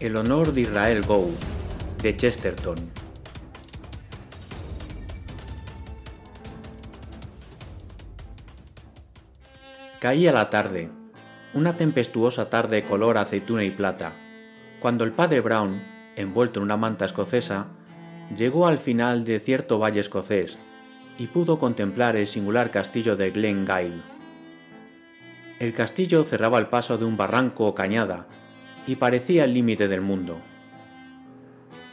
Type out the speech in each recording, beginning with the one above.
El honor de Israel Gow, de Chesterton. Caía la tarde, una tempestuosa tarde color aceituna y plata, cuando el padre Brown, envuelto en una manta escocesa, llegó al final de cierto valle escocés y pudo contemplar el singular castillo de Glengyle. El castillo cerraba el paso de un barranco o cañada y parecía el límite del mundo.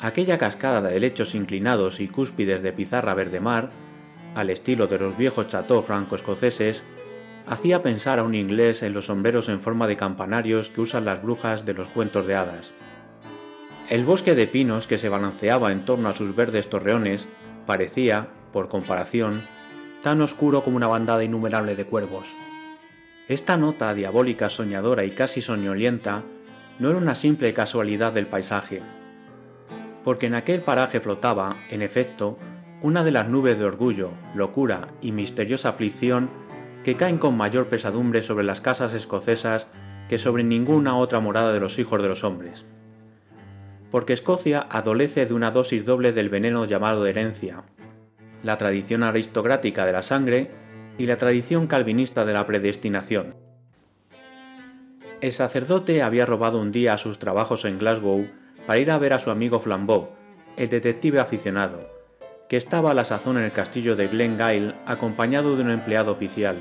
Aquella cascada de lechos inclinados y cúspides de pizarra verde mar, al estilo de los viejos chateaux franco-escoceses, hacía pensar a un inglés en los sombreros en forma de campanarios que usan las brujas de los cuentos de hadas. El bosque de pinos que se balanceaba en torno a sus verdes torreones parecía, por comparación, tan oscuro como una bandada innumerable de cuervos. Esta nota diabólica, soñadora y casi soñolienta no era una simple casualidad del paisaje, porque en aquel paraje flotaba, en efecto, una de las nubes de orgullo, locura y misteriosa aflicción que caen con mayor pesadumbre sobre las casas escocesas que sobre ninguna otra morada de los hijos de los hombres. Porque Escocia adolece de una dosis doble del veneno llamado herencia, la tradición aristocrática de la sangre y la tradición calvinista de la predestinación. El sacerdote había robado un día a sus trabajos en Glasgow para ir a ver a su amigo Flambeau, el detective aficionado, que estaba a la sazón en el castillo de Glengyle acompañado de un empleado oficial,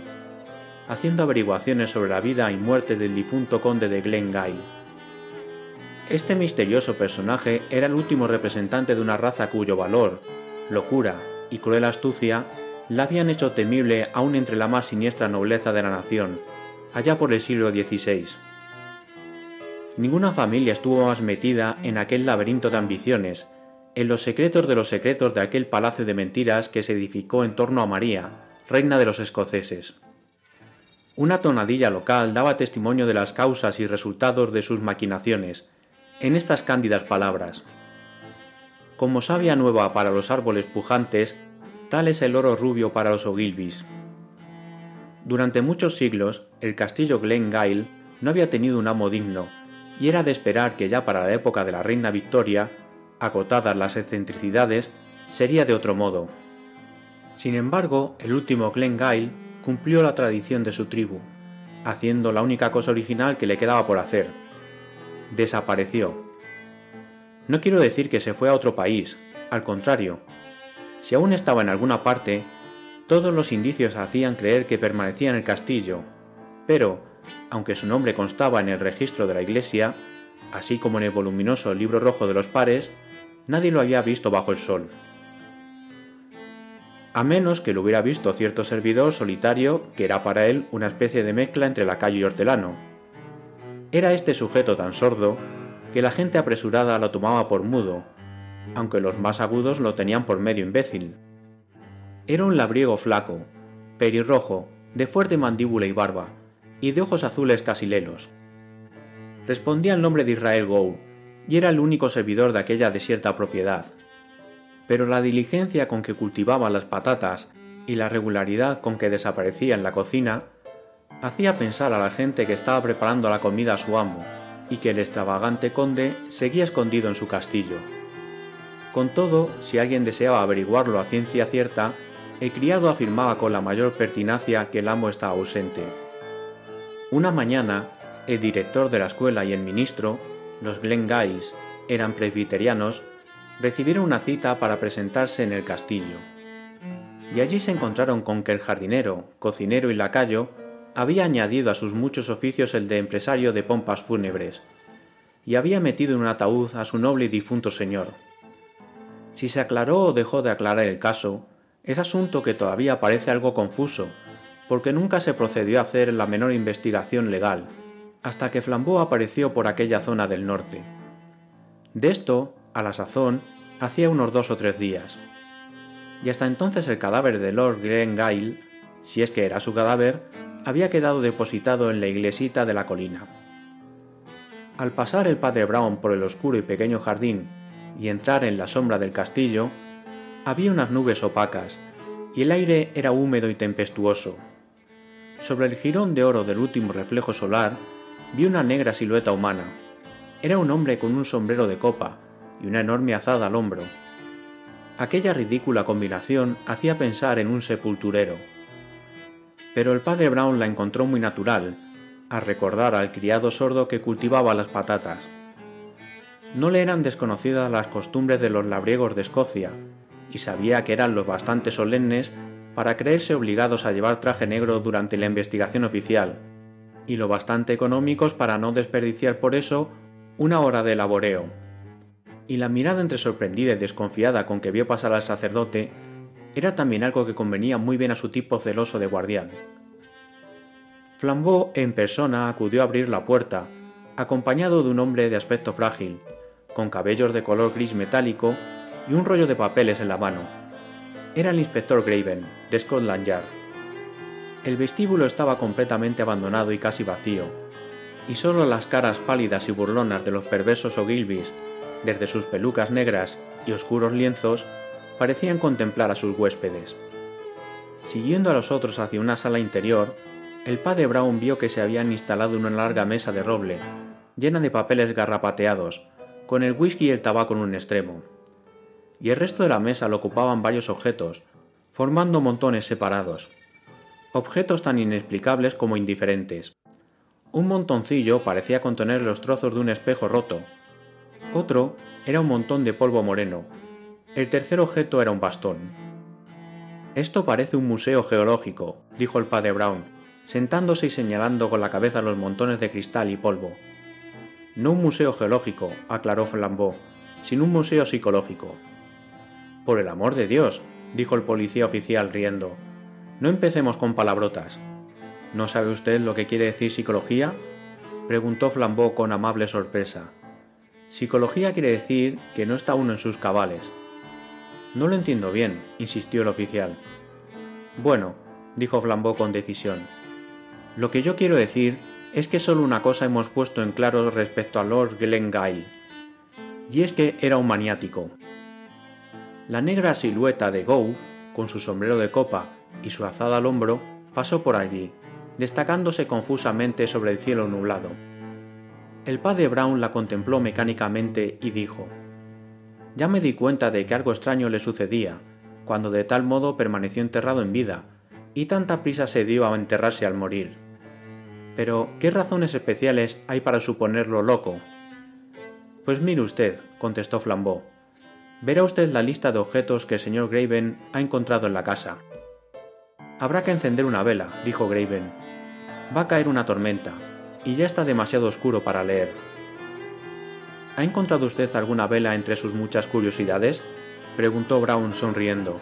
haciendo averiguaciones sobre la vida y muerte del difunto conde de Glengyle. Este misterioso personaje era el último representante de una raza cuyo valor, locura y cruel astucia la habían hecho temible aún entre la más siniestra nobleza de la nación, allá por el siglo XVI. Ninguna familia estuvo más metida en aquel laberinto de ambiciones, en los secretos de los secretos de aquel palacio de mentiras que se edificó en torno a María, reina de los escoceses. Una tonadilla local daba testimonio de las causas y resultados de sus maquinaciones, en estas cándidas palabras. Como savia nueva para los árboles pujantes, tal es el oro rubio para los ogilvys. Durante muchos siglos, el castillo Glengyle no había tenido un amo digno, y era de esperar que ya para la época de la reina Victoria, acotadas las excentricidades, sería de otro modo. Sin embargo, el último Glengyle cumplió la tradición de su tribu, haciendo la única cosa original que le quedaba por hacer. Desapareció. No quiero decir que se fue a otro país, al contrario. Si aún estaba en alguna parte, todos los indicios hacían creer que permanecía en el castillo, pero, aunque su nombre constaba en el registro de la iglesia, así como en el voluminoso libro rojo de los pares, nadie lo había visto bajo el sol. A menos que lo hubiera visto cierto servidor solitario que era para él una especie de mezcla entre lacayo y hortelano. Era este sujeto tan sordo que la gente apresurada lo tomaba por mudo, aunque los más agudos lo tenían por medio imbécil. Era un labriego flaco, perirrojo, de fuerte mandíbula y barba, y de ojos azules casi lelos. Respondía el nombre de Israel Gow, y era el único servidor de aquella desierta propiedad. Pero la diligencia con que cultivaba las patatas y la regularidad con que desaparecía en la cocina hacía pensar a la gente que estaba preparando la comida a su amo y que el extravagante conde seguía escondido en su castillo. Con todo, si alguien deseaba averiguarlo a ciencia cierta, el criado afirmaba con la mayor pertinacia que el amo estaba ausente. Una mañana, el director de la escuela y el ministro, los Glengyles, eran presbiterianos, recibieron una cita para presentarse en el castillo. Y allí se encontraron con que el jardinero, cocinero y lacayo había añadido a sus muchos oficios el de empresario de pompas fúnebres, y había metido en un ataúd a su noble y difunto señor. Si se aclaró o dejó de aclarar el caso, es asunto que todavía parece algo confuso, porque nunca se procedió a hacer la menor investigación legal, hasta que Flambeau apareció por aquella zona del norte. De esto, a la sazón, hacía unos dos o tres días. Y hasta entonces el cadáver de Lord Glengyle, si es que era su cadáver, había quedado depositado en la iglesita de la colina. Al pasar el padre Brown por el oscuro y pequeño jardín y entrar en la sombra del castillo, había unas nubes opacas, y el aire era húmedo y tempestuoso. Sobre el jirón de oro del último reflejo solar vi una negra silueta humana, Era un hombre con un sombrero de copa y una enorme azada al hombro. Aquella ridícula combinación hacía pensar en un sepulturero. Pero el padre Brown la encontró muy natural, a recordar al criado sordo que cultivaba las patatas. No le eran desconocidas las costumbres de los labriegos de Escocia, y sabía que eran los bastante solemnes para creerse obligados a llevar traje negro durante la investigación oficial, y lo bastante económicos para no desperdiciar por eso una hora de laboreo. Y la mirada entre sorprendida y desconfiada con que vio pasar al sacerdote era también algo que convenía muy bien a su tipo celoso de guardián. Flambeau en persona acudió a abrir la puerta, acompañado de un hombre de aspecto frágil, con cabellos de color gris metálico y un rollo de papeles en la mano. Era el inspector Graven, de Scotland Yard. El vestíbulo estaba completamente abandonado y casi vacío, y solo las caras pálidas y burlonas de los perversos O'Gilbys, desde sus pelucas negras y oscuros lienzos, parecían contemplar a sus huéspedes. Siguiendo a los otros hacia una sala interior, el padre Brown vio que se habían instalado una larga mesa de roble, llena de papeles garrapateados, con el whisky y el tabaco en un extremo. Y el resto de la mesa lo ocupaban varios objetos, formando montones separados. Objetos tan inexplicables como indiferentes. Un montoncillo parecía contener los trozos de un espejo roto. Otro era un montón de polvo moreno. El tercer objeto era un bastón. Esto parece un museo geológico, dijo el padre Brown, sentándose y señalando con la cabeza los montones de cristal y polvo. No un museo geológico, aclaró Flambeau, sino un museo psicológico. Por el amor de Dios, dijo el policía oficial riendo, no empecemos con palabrotas. ¿No sabe usted lo que quiere decir psicología? preguntó Flambeau con amable sorpresa. Psicología quiere decir que no está uno en sus cabales. No lo entiendo bien, insistió el oficial. Bueno, dijo Flambeau con decisión, lo que yo quiero decir es que solo una cosa hemos puesto en claro respecto a Lord Glengyle, y es que era un maniático. La negra silueta de Gow, con su sombrero de copa y su azada al hombro, pasó por allí, destacándose confusamente sobre el cielo nublado. El padre Brown la contempló mecánicamente y dijo, Ya me di cuenta de que algo extraño le sucedía, cuando de tal modo permaneció enterrado en vida, y tanta prisa se dio a enterrarse al morir. Pero, ¿qué razones especiales hay para suponerlo loco? Pues mire usted, contestó Flambeau. Verá usted la lista de objetos que el señor Graven ha encontrado en la casa. Habrá que encender una vela, dijo Graven. Va a caer una tormenta, y ya está demasiado oscuro para leer. ¿Ha encontrado usted alguna vela entre sus muchas curiosidades? preguntó Brown sonriendo.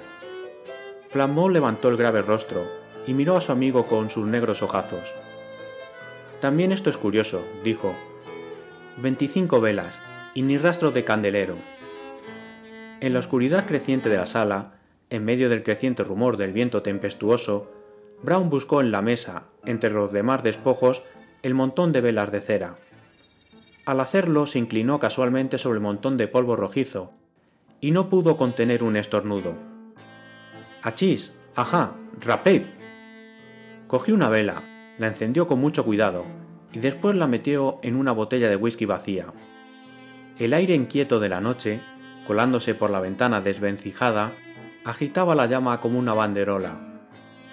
Flambeau levantó el grave rostro y miró a su amigo con sus negros ojazos. También esto es curioso, dijo. Veinticinco velas, y ni rastro de candelero. En la oscuridad creciente de la sala, en medio del creciente rumor del viento tempestuoso, Brown buscó en la mesa, entre los demás despojos, el montón de velas de cera. Al hacerlo se inclinó casualmente sobre el montón de polvo rojizo, y no pudo contener un estornudo. ¡Achís! ¡Ajá! ¡Rapé! Cogió una vela, la encendió con mucho cuidado y después la metió en una botella de whisky vacía. El aire inquieto de la noche, colándose por la ventana desvencijada, agitaba la llama como una banderola,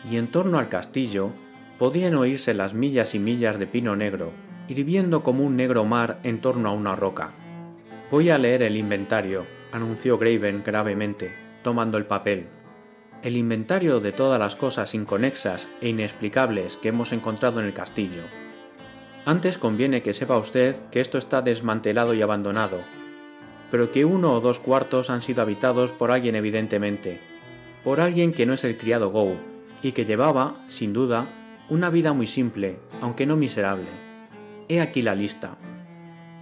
y en torno al castillo podían oírse las millas y millas de pino negro, hirviendo como un negro mar en torno a una roca. Voy a leer el inventario, anunció Graven gravemente, tomando el papel el inventario de todas las cosas inconexas e inexplicables que hemos encontrado en el castillo. Antes conviene que sepa usted que esto está desmantelado y abandonado, pero que uno o dos cuartos han sido habitados por alguien evidentemente, por alguien que no es el criado Go, y que llevaba, sin duda, una vida muy simple, aunque no miserable. He aquí la lista.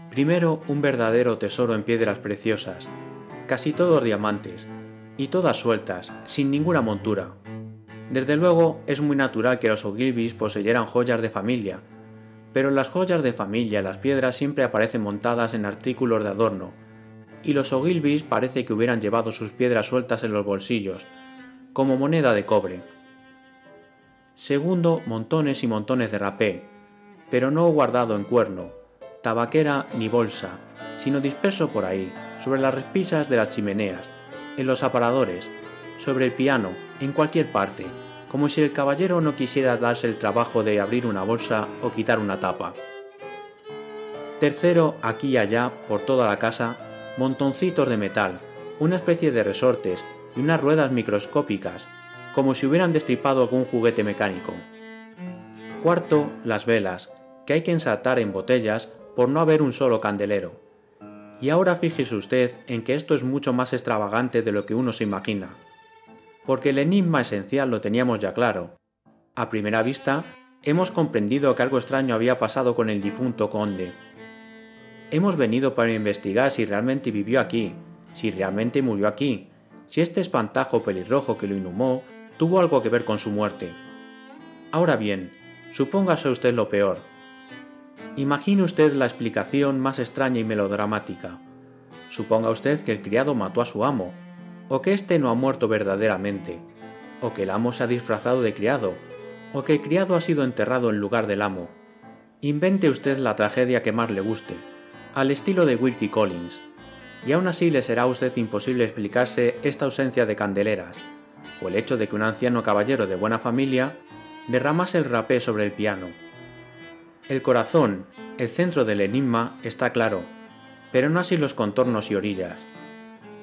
Primero, un verdadero tesoro en piedras preciosas, casi todos diamantes, y todas sueltas, sin ninguna montura. Desde luego es muy natural que los Ogilvys poseyeran joyas de familia, pero las joyas de familia las piedras siempre aparecen montadas en artículos de adorno, y los Ogilvys parece que hubieran llevado sus piedras sueltas en los bolsillos, como moneda de cobre. Segundo, montones y montones de rapé, pero no guardado en cuerno, tabaquera ni bolsa, sino disperso por ahí, sobre las repisas de las chimeneas, en los aparadores, sobre el piano, en cualquier parte, como si el caballero no quisiera darse el trabajo de abrir una bolsa o quitar una tapa. Tercero, aquí y allá, por toda la casa, montoncitos de metal, una especie de resortes y unas ruedas microscópicas, como si hubieran destripado algún juguete mecánico. Cuarto, las velas, que hay que ensartar en botellas por no haber un solo candelero. Y ahora fíjese usted en que esto es mucho más extravagante de lo que uno se imagina porque el enigma esencial lo teníamos ya claro. A primera vista, hemos comprendido que algo extraño había pasado con el difunto conde. Hemos venido para investigar si realmente vivió aquí, si realmente murió aquí, si este espantajo pelirrojo que lo inhumó tuvo algo que ver con su muerte. Ahora bien, supóngase usted lo peor. Imagine usted la explicación más extraña y melodramática. Suponga usted que el criado mató a su amo, o que éste no ha muerto verdaderamente, o que el amo se ha disfrazado de criado, o que el criado ha sido enterrado en lugar del amo. Invente usted la tragedia que más le guste, al estilo de Wilkie Collins, y aún así le será a usted imposible explicarse esta ausencia de candeleras, o el hecho de que un anciano caballero de buena familia derramase el rapé sobre el piano. El corazón, el centro del enigma, está claro, pero no así los contornos y orillas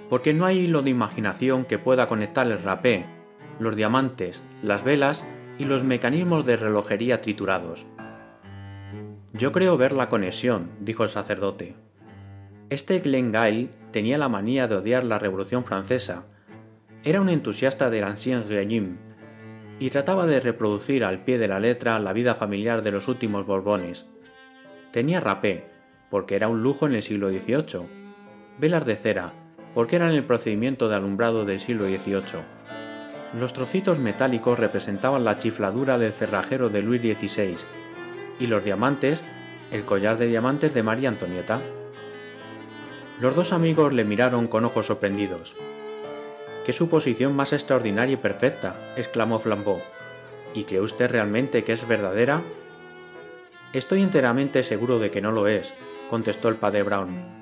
porque no hay hilo de imaginación que pueda conectar el rapé, los diamantes, las velas y los mecanismos de relojería triturados. Yo creo ver la conexión, dijo el sacerdote. Este Glengail tenía la manía de odiar la Revolución Francesa. Era un entusiasta del Ancien Régime y trataba de reproducir al pie de la letra la vida familiar de los últimos Borbones. Tenía rapé, porque era un lujo en el siglo XVIII, velas de cera, porque eran el procedimiento de alumbrado del siglo XVIII. Los trocitos metálicos representaban la chifladura del cerrajero de Luis XVI y los diamantes el collar de diamantes de María Antonieta. Los dos amigos le miraron con ojos sorprendidos. ¡Qué suposición más extraordinaria y perfecta! exclamó Flambeau. ¿Y cree usted realmente que es verdadera? Estoy enteramente seguro de que no lo es, contestó el padre Brown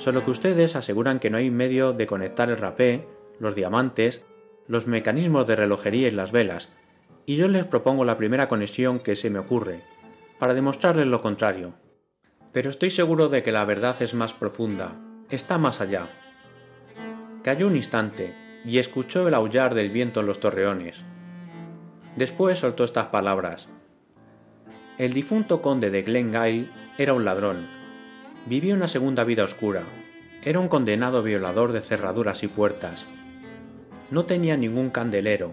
solo que ustedes aseguran que no hay medio de conectar el rapé, los diamantes, los mecanismos de relojería y las velas, y yo les propongo la primera conexión que se me ocurre, para demostrarles lo contrario. Pero estoy seguro de que la verdad es más profunda, está más allá. Cayó un instante y escuchó el aullar del viento en los torreones. Después soltó estas palabras. El difunto conde de Glengyle era un ladrón, Vivió una segunda vida oscura. Era un condenado violador de cerraduras y puertas. No tenía ningún candelero,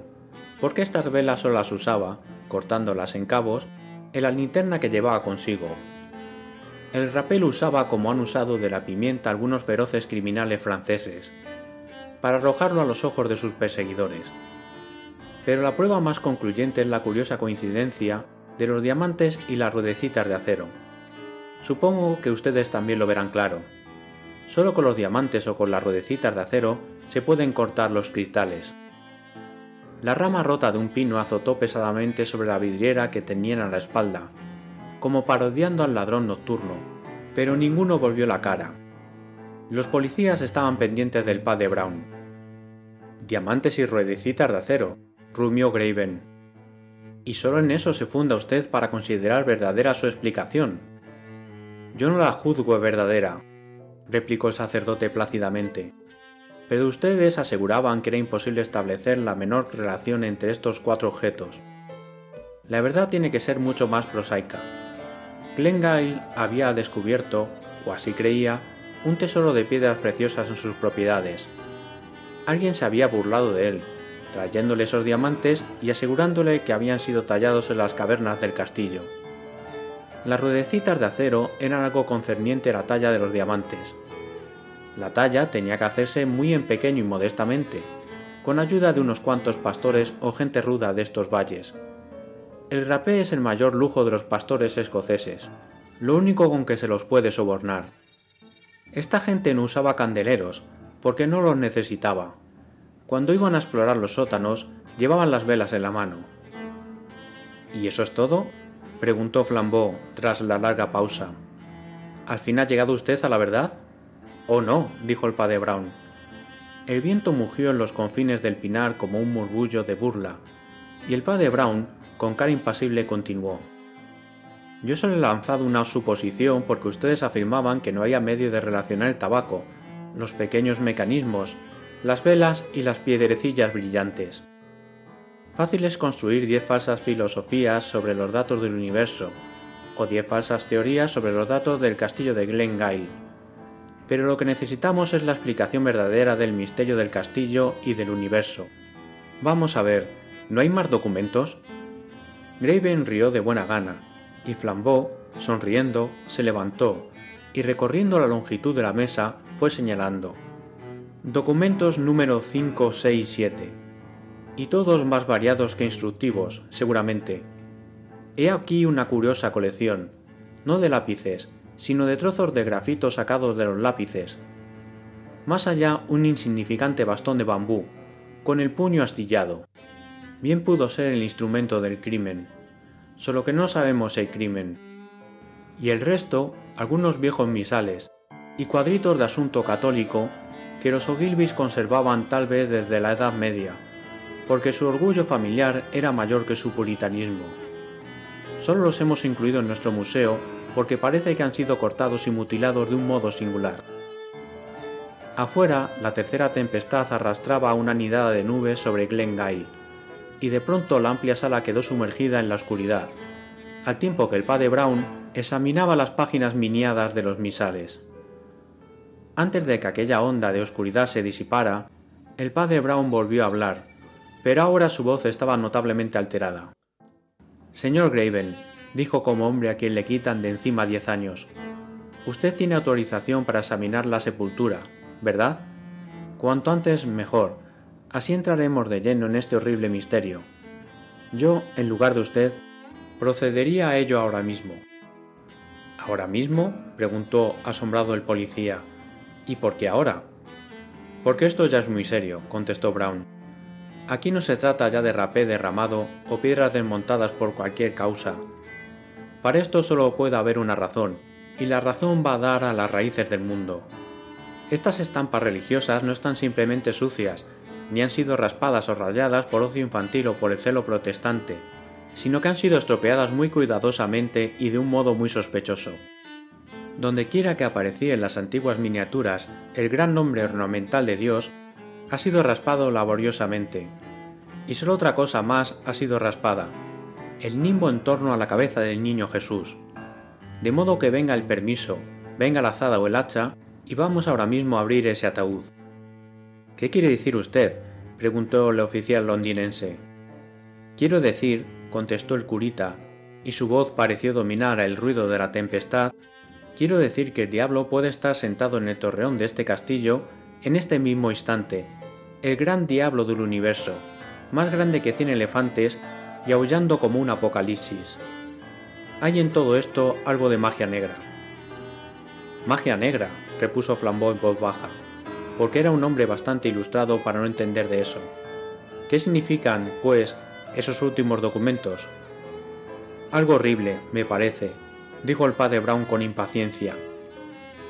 porque estas velas solo las usaba, cortándolas en cabos, en la linterna que llevaba consigo. El rapel usaba como han usado de la pimienta algunos feroces criminales franceses, para arrojarlo a los ojos de sus perseguidores. Pero la prueba más concluyente es la curiosa coincidencia de los diamantes y las ruedecitas de acero Supongo que ustedes también lo verán claro. Solo con los diamantes o con las ruedecitas de acero se pueden cortar los cristales. La rama rota de un pino azotó pesadamente sobre la vidriera que tenían a la espalda, como parodiando al ladrón nocturno, pero ninguno volvió la cara. Los policías estaban pendientes del padre Brown. Diamantes y ruedecitas de acero, rumió Graven. Y solo en eso se funda usted para considerar verdadera su explicación, yo no la juzgo verdadera, replicó el sacerdote plácidamente. Pero ustedes aseguraban que era imposible establecer la menor relación entre estos cuatro objetos. La verdad tiene que ser mucho más prosaica. Glengyle había descubierto, o así creía, un tesoro de piedras preciosas en sus propiedades. Alguien se había burlado de él, trayéndole esos diamantes y asegurándole que habían sido tallados en las cavernas del castillo. Las ruedecitas de acero eran algo concerniente a la talla de los diamantes. La talla tenía que hacerse muy en pequeño y modestamente, con ayuda de unos cuantos pastores o gente ruda de estos valles. El rapé es el mayor lujo de los pastores escoceses, lo único con que se los puede sobornar. Esta gente no usaba candeleros, porque no los necesitaba. Cuando iban a explorar los sótanos, llevaban las velas en la mano. ¿Y eso es todo? preguntó Flambeau tras la larga pausa. ¿Al fin ha llegado usted a la verdad? Oh no, dijo el padre Brown. El viento mugió en los confines del pinar como un murmullo de burla, y el padre Brown, con cara impasible, continuó. Yo solo he lanzado una suposición porque ustedes afirmaban que no había medio de relacionar el tabaco, los pequeños mecanismos, las velas y las piedrecillas brillantes. Fácil es construir diez falsas filosofías sobre los datos del universo, o diez falsas teorías sobre los datos del castillo de Glengyle. Pero lo que necesitamos es la explicación verdadera del misterio del castillo y del universo. Vamos a ver, ¿no hay más documentos? Graven rió de buena gana, y Flambeau, sonriendo, se levantó y recorriendo la longitud de la mesa fue señalando. Documentos número 567 y todos más variados que instructivos, seguramente. He aquí una curiosa colección, no de lápices, sino de trozos de grafito sacados de los lápices. Más allá un insignificante bastón de bambú, con el puño astillado. Bien pudo ser el instrumento del crimen, solo que no sabemos el crimen. Y el resto, algunos viejos misales, y cuadritos de asunto católico que los Ogilvys conservaban tal vez desde la Edad Media porque su orgullo familiar era mayor que su puritanismo. Solo los hemos incluido en nuestro museo porque parece que han sido cortados y mutilados de un modo singular. Afuera, la tercera tempestad arrastraba una nidada de nubes sobre Glengyle, y de pronto la amplia sala quedó sumergida en la oscuridad, al tiempo que el padre Brown examinaba las páginas miniadas de los misales. Antes de que aquella onda de oscuridad se disipara, el padre Brown volvió a hablar, pero ahora su voz estaba notablemente alterada. Señor Graven, dijo como hombre a quien le quitan de encima diez años, usted tiene autorización para examinar la sepultura, ¿verdad? Cuanto antes mejor, así entraremos de lleno en este horrible misterio. Yo, en lugar de usted, procedería a ello ahora mismo. ¿Ahora mismo? preguntó asombrado el policía. ¿Y por qué ahora? Porque esto ya es muy serio, contestó Brown. Aquí no se trata ya de rapé derramado o piedras desmontadas por cualquier causa. Para esto solo puede haber una razón, y la razón va a dar a las raíces del mundo. Estas estampas religiosas no están simplemente sucias, ni han sido raspadas o rayadas por ocio infantil o por el celo protestante, sino que han sido estropeadas muy cuidadosamente y de un modo muy sospechoso. Donde quiera que aparecía en las antiguas miniaturas el gran nombre ornamental de Dios, ha sido raspado laboriosamente. Y solo otra cosa más ha sido raspada, el nimbo en torno a la cabeza del niño Jesús. De modo que venga el permiso, venga la azada o el hacha, y vamos ahora mismo a abrir ese ataúd. ¿Qué quiere decir usted? preguntó el oficial londinense. Quiero decir, contestó el curita, y su voz pareció dominar el ruido de la tempestad, quiero decir que el diablo puede estar sentado en el torreón de este castillo en este mismo instante, el gran diablo del universo, más grande que cien elefantes y aullando como un apocalipsis. Hay en todo esto algo de magia negra. Magia negra, repuso Flambeau en voz baja, porque era un hombre bastante ilustrado para no entender de eso. ¿Qué significan, pues, esos últimos documentos? Algo horrible, me parece, dijo el padre Brown con impaciencia.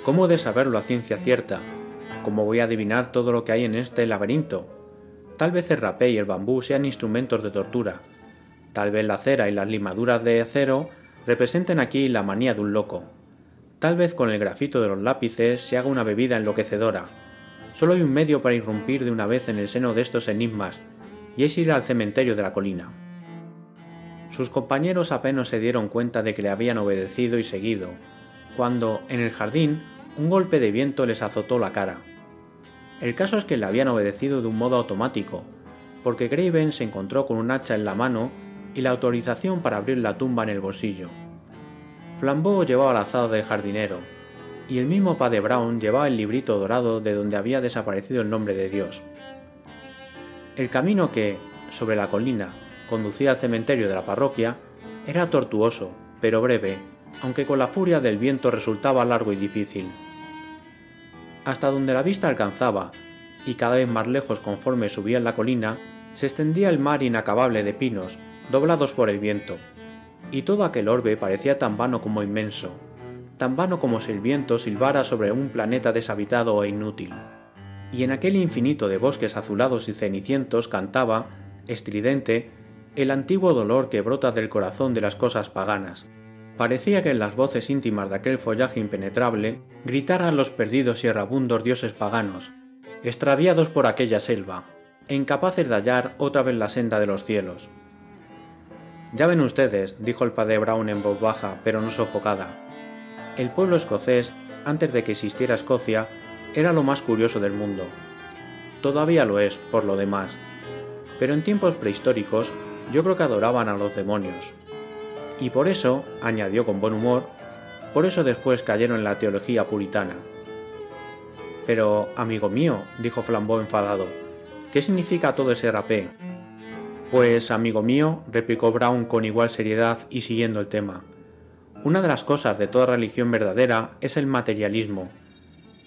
¿Cómo de saberlo a ciencia cierta? ¿Cómo voy a adivinar todo lo que hay en este laberinto? Tal vez el rapé y el bambú sean instrumentos de tortura. Tal vez la cera y las limaduras de acero representen aquí la manía de un loco. Tal vez con el grafito de los lápices se haga una bebida enloquecedora. Solo hay un medio para irrumpir de una vez en el seno de estos enigmas, y es ir al cementerio de la colina. Sus compañeros apenas se dieron cuenta de que le habían obedecido y seguido, cuando, en el jardín, un golpe de viento les azotó la cara. El caso es que le habían obedecido de un modo automático, porque Graven se encontró con un hacha en la mano y la autorización para abrir la tumba en el bolsillo. Flambeau llevaba la azada del jardinero, y el mismo padre Brown llevaba el librito dorado de donde había desaparecido el nombre de Dios. El camino que, sobre la colina, conducía al cementerio de la parroquia era tortuoso, pero breve, aunque con la furia del viento resultaba largo y difícil hasta donde la vista alcanzaba, y cada vez más lejos conforme subía la colina, se extendía el mar inacabable de pinos, doblados por el viento, y todo aquel orbe parecía tan vano como inmenso, tan vano como si el viento silbara sobre un planeta deshabitado e inútil. Y en aquel infinito de bosques azulados y cenicientos cantaba, estridente, el antiguo dolor que brota del corazón de las cosas paganas. Parecía que en las voces íntimas de aquel follaje impenetrable gritaran los perdidos y errabundos dioses paganos, extraviados por aquella selva, e incapaces de hallar otra vez la senda de los cielos. Ya ven ustedes, dijo el padre Brown en voz baja, pero no sofocada. El pueblo escocés, antes de que existiera Escocia, era lo más curioso del mundo. Todavía lo es, por lo demás. Pero en tiempos prehistóricos, yo creo que adoraban a los demonios. Y por eso, añadió con buen humor, por eso después cayeron en la teología puritana. Pero, amigo mío, dijo Flambeau enfadado, ¿qué significa todo ese rapé? Pues, amigo mío, replicó Brown con igual seriedad y siguiendo el tema, una de las cosas de toda religión verdadera es el materialismo.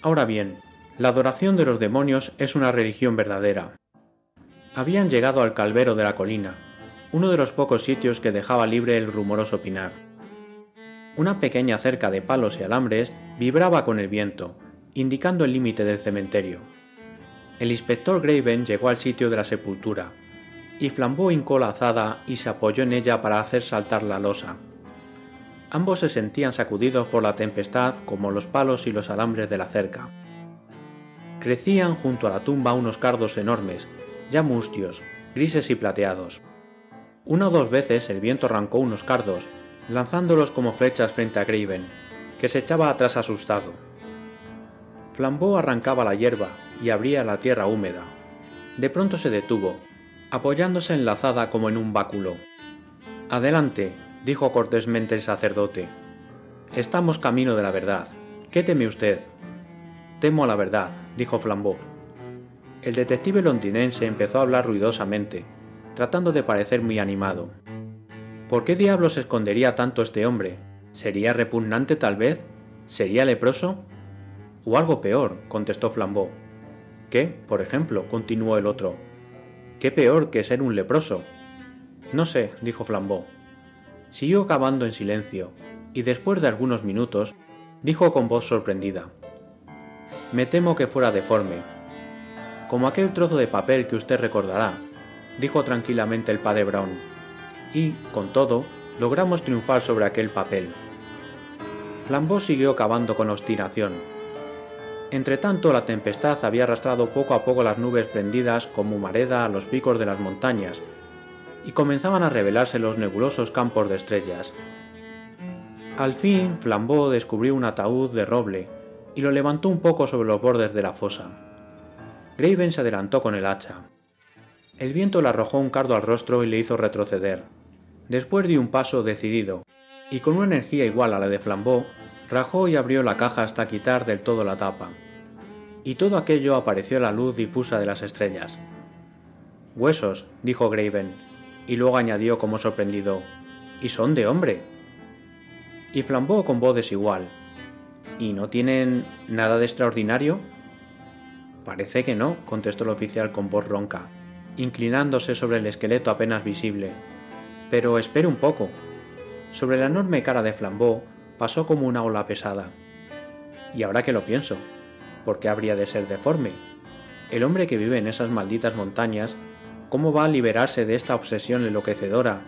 Ahora bien, la adoración de los demonios es una religión verdadera. Habían llegado al calvero de la colina, uno de los pocos sitios que dejaba libre el rumoroso pinar. Una pequeña cerca de palos y alambres vibraba con el viento, indicando el límite del cementerio. El inspector Graven llegó al sitio de la sepultura, y flambó hincó la azada y se apoyó en ella para hacer saltar la losa. Ambos se sentían sacudidos por la tempestad como los palos y los alambres de la cerca. Crecían junto a la tumba unos cardos enormes, ya mustios, grises y plateados. Una o dos veces el viento arrancó unos cardos, lanzándolos como flechas frente a Graven, que se echaba atrás asustado. Flambeau arrancaba la hierba y abría la tierra húmeda. De pronto se detuvo, apoyándose en la azada como en un báculo. Adelante, dijo cortésmente el sacerdote. Estamos camino de la verdad. ¿Qué teme usted? Temo la verdad, dijo Flambeau. El detective londinense empezó a hablar ruidosamente, tratando de parecer muy animado. ¿Por qué diablos escondería tanto este hombre? ¿Sería repugnante tal vez? ¿Sería leproso? O algo peor, contestó Flambeau. ¿Qué, por ejemplo? continuó el otro. ¿Qué peor que ser un leproso? No sé, dijo Flambeau. Siguió cavando en silencio, y después de algunos minutos, dijo con voz sorprendida. Me temo que fuera deforme. Como aquel trozo de papel que usted recordará, dijo tranquilamente el padre Brown, y, con todo, logramos triunfar sobre aquel papel. Flambeau siguió cavando con obstinación. Entretanto, la tempestad había arrastrado poco a poco las nubes prendidas como humareda a los picos de las montañas, y comenzaban a revelarse los nebulosos campos de estrellas. Al fin, Flambeau descubrió un ataúd de roble y lo levantó un poco sobre los bordes de la fosa. Graven se adelantó con el hacha. El viento le arrojó un cardo al rostro y le hizo retroceder. Después dio un paso decidido, y con una energía igual a la de Flambeau, rajó y abrió la caja hasta quitar del todo la tapa. Y todo aquello apareció a la luz difusa de las estrellas. Huesos, dijo Graven, y luego añadió como sorprendido, y son de hombre. Y Flambeau con voz desigual, ¿y no tienen nada de extraordinario? Parece que no, contestó el oficial con voz ronca inclinándose sobre el esqueleto apenas visible. Pero espere un poco. Sobre la enorme cara de Flambeau pasó como una ola pesada. Y ahora que lo pienso, ¿por qué habría de ser deforme? El hombre que vive en esas malditas montañas, ¿cómo va a liberarse de esta obsesión enloquecedora,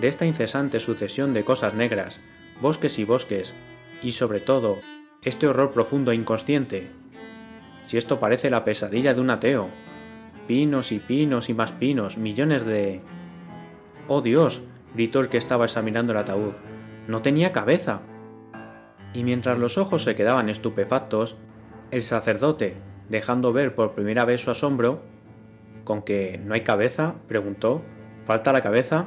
de esta incesante sucesión de cosas negras, bosques y bosques, y sobre todo, este horror profundo e inconsciente? Si esto parece la pesadilla de un ateo, Pinos y pinos y más pinos, millones de... ¡Oh Dios! gritó el que estaba examinando el ataúd. No tenía cabeza. Y mientras los ojos se quedaban estupefactos, el sacerdote, dejando ver por primera vez su asombro, ¿con que no hay cabeza? preguntó. ¿Falta la cabeza?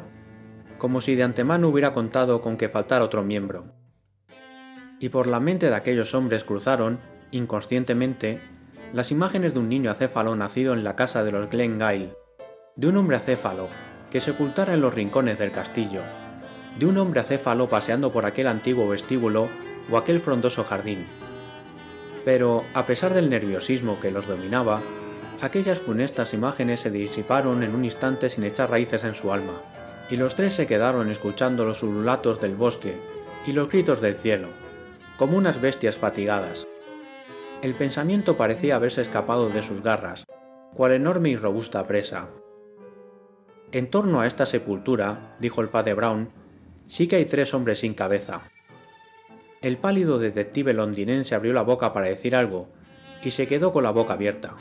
Como si de antemano hubiera contado con que faltara otro miembro. Y por la mente de aquellos hombres cruzaron, inconscientemente, las imágenes de un niño acéfalo nacido en la casa de los Glengyle, de un hombre acéfalo que se ocultara en los rincones del castillo, de un hombre acéfalo paseando por aquel antiguo vestíbulo o aquel frondoso jardín. Pero, a pesar del nerviosismo que los dominaba, aquellas funestas imágenes se disiparon en un instante sin echar raíces en su alma, y los tres se quedaron escuchando los ululatos del bosque y los gritos del cielo, como unas bestias fatigadas. El pensamiento parecía haberse escapado de sus garras, cual enorme y robusta presa. En torno a esta sepultura, dijo el padre Brown, sí que hay tres hombres sin cabeza. El pálido detective londinense abrió la boca para decir algo, y se quedó con la boca abierta.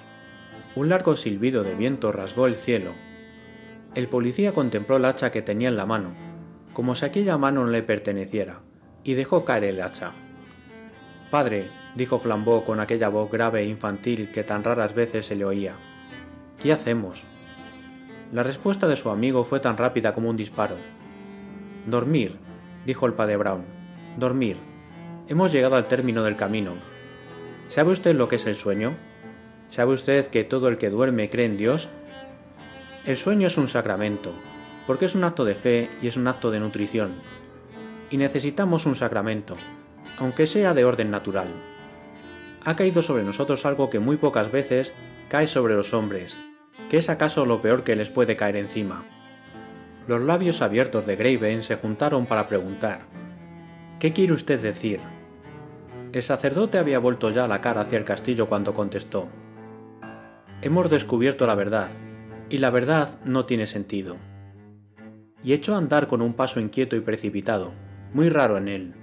Un largo silbido de viento rasgó el cielo. El policía contempló el hacha que tenía en la mano, como si aquella mano no le perteneciera, y dejó caer el hacha. Padre, dijo Flambeau con aquella voz grave e infantil que tan raras veces se le oía, ¿qué hacemos? La respuesta de su amigo fue tan rápida como un disparo. Dormir, dijo el padre Brown. Dormir. Hemos llegado al término del camino. ¿Sabe usted lo que es el sueño? ¿Sabe usted que todo el que duerme cree en Dios? El sueño es un sacramento, porque es un acto de fe y es un acto de nutrición. Y necesitamos un sacramento, aunque sea de orden natural. Ha caído sobre nosotros algo que muy pocas veces cae sobre los hombres, ¿Qué es acaso lo peor que les puede caer encima? Los labios abiertos de Graven se juntaron para preguntar ¿Qué quiere usted decir? El sacerdote había vuelto ya la cara hacia el castillo cuando contestó Hemos descubierto la verdad, y la verdad no tiene sentido. Y echó a andar con un paso inquieto y precipitado, muy raro en él.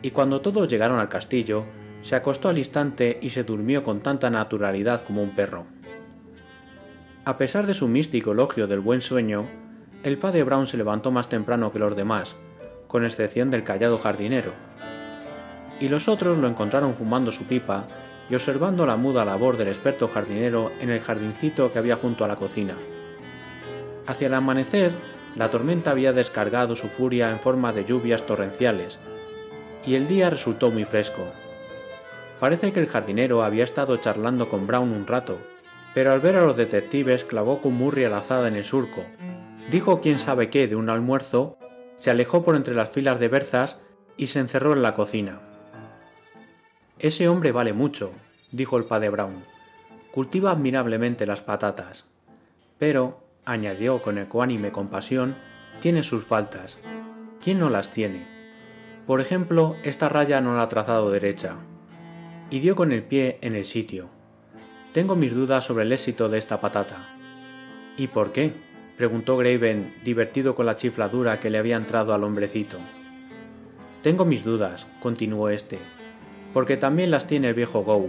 Y cuando todos llegaron al castillo, se acostó al instante y se durmió con tanta naturalidad como un perro. A pesar de su místico elogio del buen sueño, el padre Brown se levantó más temprano que los demás, con excepción del callado jardinero. Y los otros lo encontraron fumando su pipa y observando la muda labor del experto jardinero en el jardincito que había junto a la cocina. Hacia el amanecer, la tormenta había descargado su furia en forma de lluvias torrenciales, y el día resultó muy fresco. Parece que el jardinero había estado charlando con Brown un rato, pero al ver a los detectives clavó con Murray alazada en el surco. Dijo quién sabe qué de un almuerzo, se alejó por entre las filas de berzas y se encerró en la cocina. Ese hombre vale mucho, dijo el padre Brown. Cultiva admirablemente las patatas. Pero, añadió con ecuánime compasión, tiene sus faltas. ¿Quién no las tiene? Por ejemplo, esta raya no la ha trazado derecha. Y dio con el pie en el sitio. Tengo mis dudas sobre el éxito de esta patata. ¿Y por qué? preguntó Graven, divertido con la chifladura que le había entrado al hombrecito. Tengo mis dudas, continuó este, porque también las tiene el viejo Go.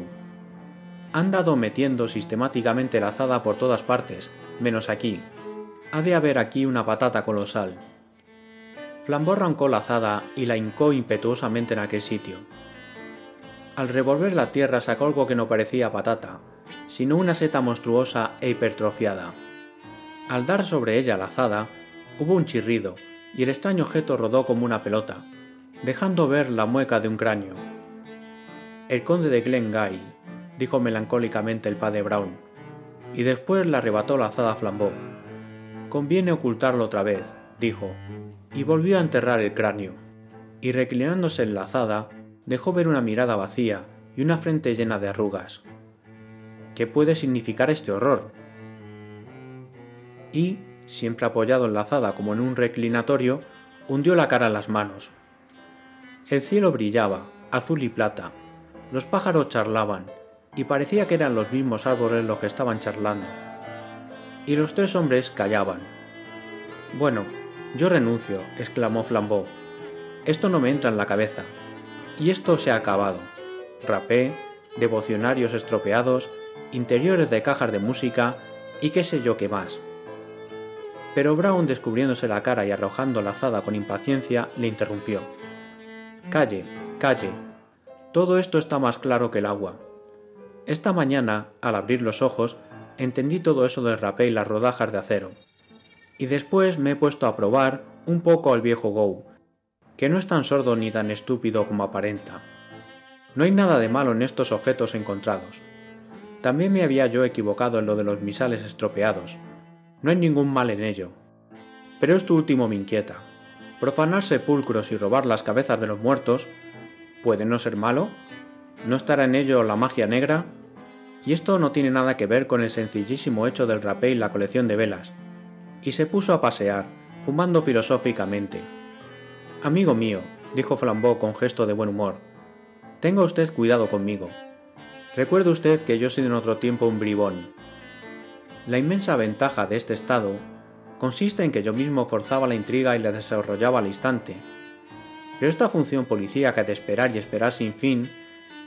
Han dado metiendo sistemáticamente la azada por todas partes, menos aquí. Ha de haber aquí una patata colosal. Flambeau arrancó la azada y la hincó impetuosamente en aquel sitio. Al revolver la tierra sacó algo que no parecía patata, sino una seta monstruosa e hipertrofiada. Al dar sobre ella la azada, hubo un chirrido, y el extraño objeto rodó como una pelota, dejando ver la mueca de un cráneo. El conde de Glengyle, dijo melancólicamente el padre Brown, y después le arrebató la azada Flambeau. Conviene ocultarlo otra vez, dijo, y volvió a enterrar el cráneo, y reclinándose en la azada, dejó ver una mirada vacía y una frente llena de arrugas. ¿Qué puede significar este horror? Y, siempre apoyado en la azada como en un reclinatorio, hundió la cara en las manos. El cielo brillaba, azul y plata. Los pájaros charlaban, y parecía que eran los mismos árboles los que estaban charlando. Y los tres hombres callaban. Bueno, yo renuncio, exclamó Flambeau. Esto no me entra en la cabeza. Y esto se ha acabado. Rapé, devocionarios estropeados, interiores de cajas de música y qué sé yo qué más. Pero Brown, descubriéndose la cara y arrojando la azada con impaciencia, le interrumpió. Calle, calle. Todo esto está más claro que el agua. Esta mañana, al abrir los ojos, entendí todo eso del rapé y las rodajas de acero. Y después me he puesto a probar un poco al viejo Go, que no es tan sordo ni tan estúpido como aparenta. No hay nada de malo en estos objetos encontrados. También me había yo equivocado en lo de los misales estropeados. No hay ningún mal en ello. Pero esto último me inquieta. Profanar sepulcros y robar las cabezas de los muertos puede no ser malo. ¿No estará en ello la magia negra? Y esto no tiene nada que ver con el sencillísimo hecho del rapé y la colección de velas. Y se puso a pasear, fumando filosóficamente. Amigo mío, dijo Flambeau con gesto de buen humor, Tenga usted cuidado conmigo. Recuerde usted que yo soy en otro tiempo un bribón. La inmensa ventaja de este estado consiste en que yo mismo forzaba la intriga y la desarrollaba al instante. Pero esta función policíaca de esperar y esperar sin fin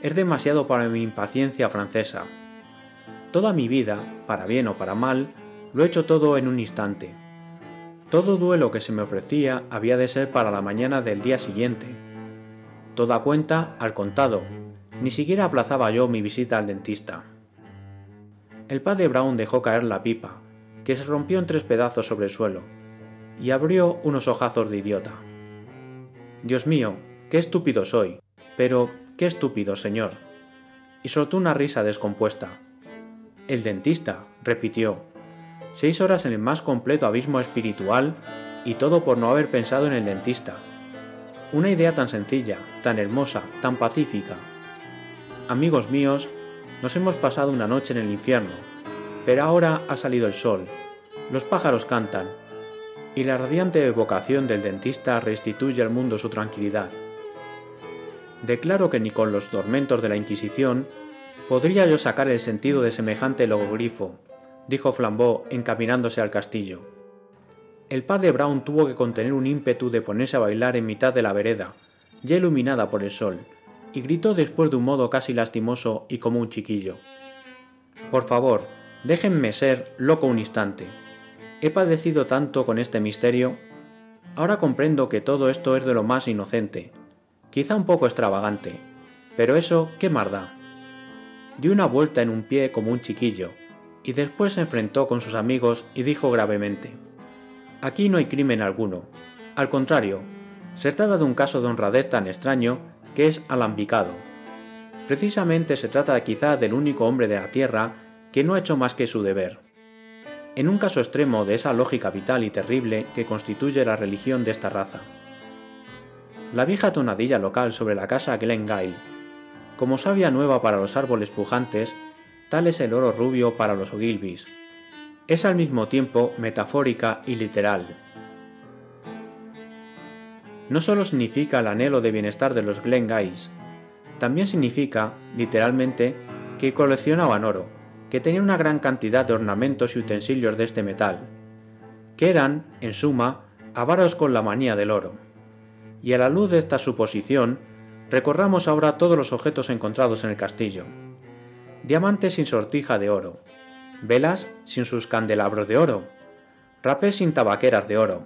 es demasiado para mi impaciencia francesa. Toda mi vida, para bien o para mal, lo he hecho todo en un instante. Todo duelo que se me ofrecía había de ser para la mañana del día siguiente. Toda cuenta al contado. Ni siquiera aplazaba yo mi visita al dentista. El padre Brown dejó caer la pipa, que se rompió en tres pedazos sobre el suelo, y abrió unos ojazos de idiota. Dios mío, qué estúpido soy. Pero, qué estúpido, señor. Y soltó una risa descompuesta. El dentista, repitió. Seis horas en el más completo abismo espiritual y todo por no haber pensado en el dentista. Una idea tan sencilla, tan hermosa, tan pacífica. Amigos míos, nos hemos pasado una noche en el infierno, pero ahora ha salido el sol, los pájaros cantan, y la radiante evocación del dentista restituye al mundo su tranquilidad. Declaro que ni con los tormentos de la Inquisición podría yo sacar el sentido de semejante logogrifo, dijo Flambeau encaminándose al castillo. El padre Brown tuvo que contener un ímpetu de ponerse a bailar en mitad de la vereda, ya iluminada por el sol, y gritó después de un modo casi lastimoso y como un chiquillo. Por favor, déjenme ser loco un instante. He padecido tanto con este misterio. Ahora comprendo que todo esto es de lo más inocente, quizá un poco extravagante, pero eso, ¿qué más da? Dio una vuelta en un pie como un chiquillo, y después se enfrentó con sus amigos y dijo gravemente, Aquí no hay crimen alguno. Al contrario, se trata de un caso de honradez tan extraño que es alambicado. Precisamente se trata quizá del único hombre de la Tierra que no ha hecho más que su deber. En un caso extremo de esa lógica vital y terrible que constituye la religión de esta raza. La vieja tonadilla local sobre la casa Glengyle, como savia nueva para los árboles pujantes, tal es el oro rubio para los Ogilvies. Es al mismo tiempo metafórica y literal. No solo significa el anhelo de bienestar de los Glengyles, también significa, literalmente, que coleccionaban oro, que tenían una gran cantidad de ornamentos y utensilios de este metal, que eran, en suma, avaros con la manía del oro. Y a la luz de esta suposición, recorramos ahora todos los objetos encontrados en el castillo diamantes sin sortija de oro, velas sin sus candelabros de oro, rapés sin tabaqueras de oro,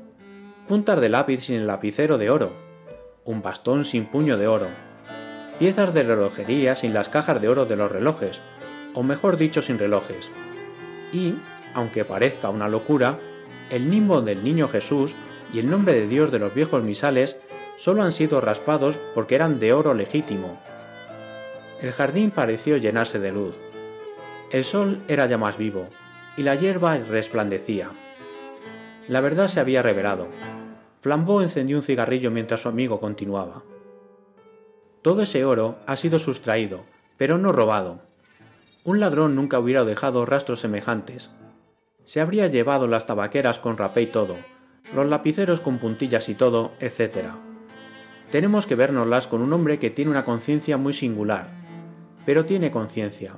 puntas de lápiz sin el lapicero de oro, un bastón sin puño de oro, piezas de relojería sin las cajas de oro de los relojes, o mejor dicho sin relojes. Y, aunque parezca una locura, el nimbo del niño Jesús y el nombre de Dios de los viejos misales solo han sido raspados porque eran de oro legítimo, el jardín pareció llenarse de luz. El sol era ya más vivo, y la hierba resplandecía. La verdad se había revelado. Flambeau encendió un cigarrillo mientras su amigo continuaba. Todo ese oro ha sido sustraído, pero no robado. Un ladrón nunca hubiera dejado rastros semejantes. Se habría llevado las tabaqueras con rapé y todo, los lapiceros con puntillas y todo, etc. Tenemos que vernoslas con un hombre que tiene una conciencia muy singular, pero tiene conciencia.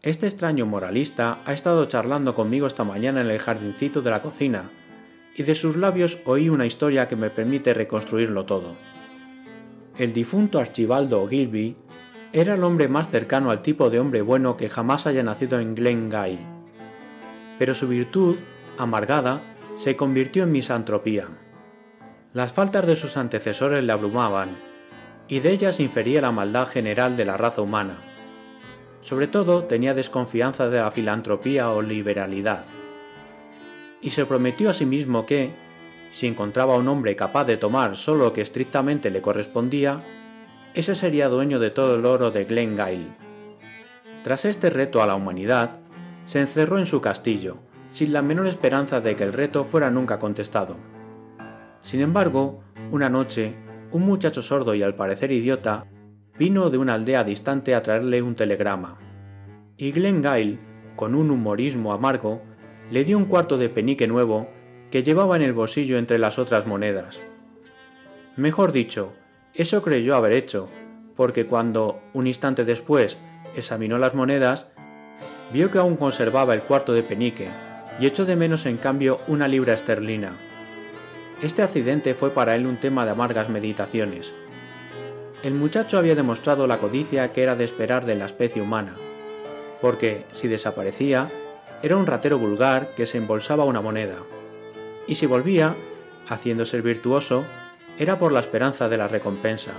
Este extraño moralista ha estado charlando conmigo esta mañana en el jardincito de la cocina, y de sus labios oí una historia que me permite reconstruirlo todo. El difunto Archibaldo Gilby era el hombre más cercano al tipo de hombre bueno que jamás haya nacido en Glengyle. Pero su virtud, amargada, se convirtió en misantropía. Las faltas de sus antecesores le abrumaban, y de ellas infería la maldad general de la raza humana. Sobre todo tenía desconfianza de la filantropía o liberalidad. Y se prometió a sí mismo que, si encontraba un hombre capaz de tomar solo lo que estrictamente le correspondía, ese sería dueño de todo el oro de Glengyle. Tras este reto a la humanidad, se encerró en su castillo, sin la menor esperanza de que el reto fuera nunca contestado. Sin embargo, una noche, un muchacho sordo y al parecer idiota vino de una aldea distante a traerle un telegrama. Y Glengyle, con un humorismo amargo, le dio un cuarto de penique nuevo que llevaba en el bolsillo entre las otras monedas. Mejor dicho, eso creyó haber hecho, porque cuando, un instante después, examinó las monedas, vio que aún conservaba el cuarto de penique y echó de menos en cambio una libra esterlina. Este accidente fue para él un tema de amargas meditaciones. El muchacho había demostrado la codicia que era de esperar de la especie humana, porque, si desaparecía, era un ratero vulgar que se embolsaba una moneda, y si volvía, haciéndose el virtuoso, era por la esperanza de la recompensa.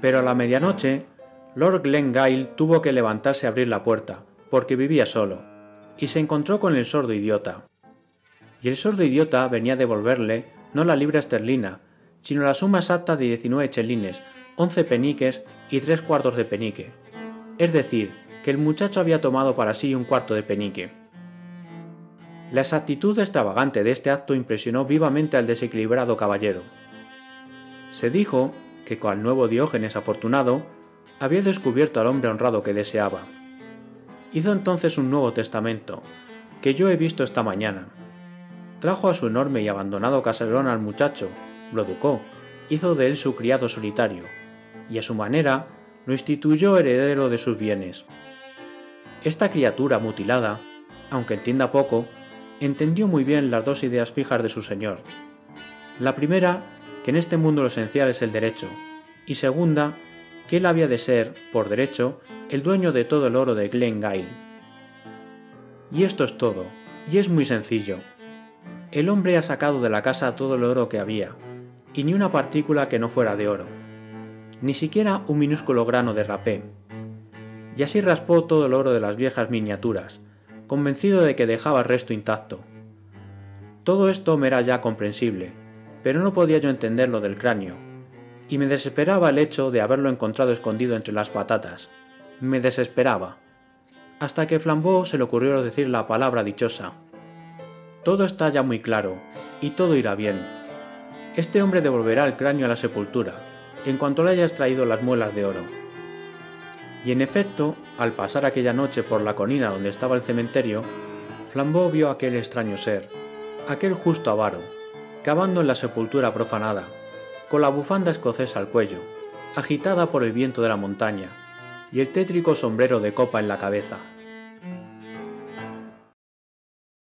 Pero a la medianoche, Lord Glengyle tuvo que levantarse a abrir la puerta, porque vivía solo, y se encontró con el sordo idiota. Y el sordo idiota venía a devolverle no la libra esterlina, sino la suma exacta de 19 chelines, 11 peniques y tres cuartos de penique. Es decir, que el muchacho había tomado para sí un cuarto de penique. La exactitud extravagante de este acto impresionó vivamente al desequilibrado caballero. Se dijo que con el nuevo Diógenes afortunado había descubierto al hombre honrado que deseaba. Hizo entonces un nuevo testamento, que yo he visto esta mañana. Trajo a su enorme y abandonado caserón al muchacho, lo educó, hizo de él su criado solitario, y a su manera lo instituyó heredero de sus bienes. Esta criatura mutilada, aunque entienda poco, entendió muy bien las dos ideas fijas de su señor. La primera, que en este mundo lo esencial es el derecho, y segunda, que él había de ser, por derecho, el dueño de todo el oro de Glengyle. Y esto es todo, y es muy sencillo. El hombre ha sacado de la casa todo el oro que había, y ni una partícula que no fuera de oro, ni siquiera un minúsculo grano de rapé. Y así raspó todo el oro de las viejas miniaturas, convencido de que dejaba el resto intacto. Todo esto me era ya comprensible, pero no podía yo entender lo del cráneo, y me desesperaba el hecho de haberlo encontrado escondido entre las patatas. Me desesperaba. Hasta que Flambeau se le ocurrió decir la palabra dichosa. Todo está ya muy claro, y todo irá bien. Este hombre devolverá el cráneo a la sepultura, en cuanto le haya extraído las muelas de oro. Y en efecto, al pasar aquella noche por la colina donde estaba el cementerio, Flambeau vio aquel extraño ser, aquel justo avaro, cavando en la sepultura profanada, con la bufanda escocesa al cuello, agitada por el viento de la montaña, y el tétrico sombrero de copa en la cabeza.